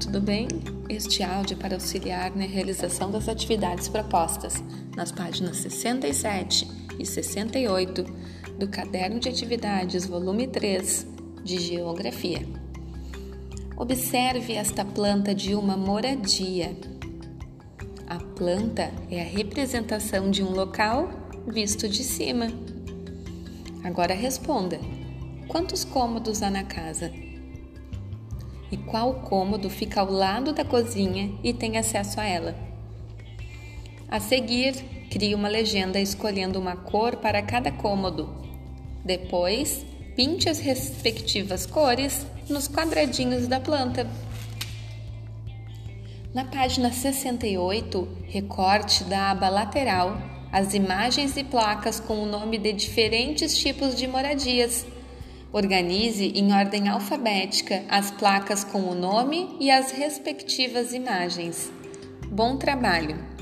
tudo bem? Este áudio é para auxiliar na realização das atividades propostas nas páginas 67 e 68 do Caderno de Atividades, volume 3, de Geografia. Observe esta planta de uma moradia. A planta é a representação de um local visto de cima. Agora responda: quantos cômodos há na casa? E qual cômodo fica ao lado da cozinha e tem acesso a ela. A seguir, crie uma legenda escolhendo uma cor para cada cômodo. Depois, pinte as respectivas cores nos quadradinhos da planta. Na página 68, recorte da aba lateral as imagens e placas com o nome de diferentes tipos de moradias Organize em ordem alfabética as placas com o nome e as respectivas imagens. Bom trabalho!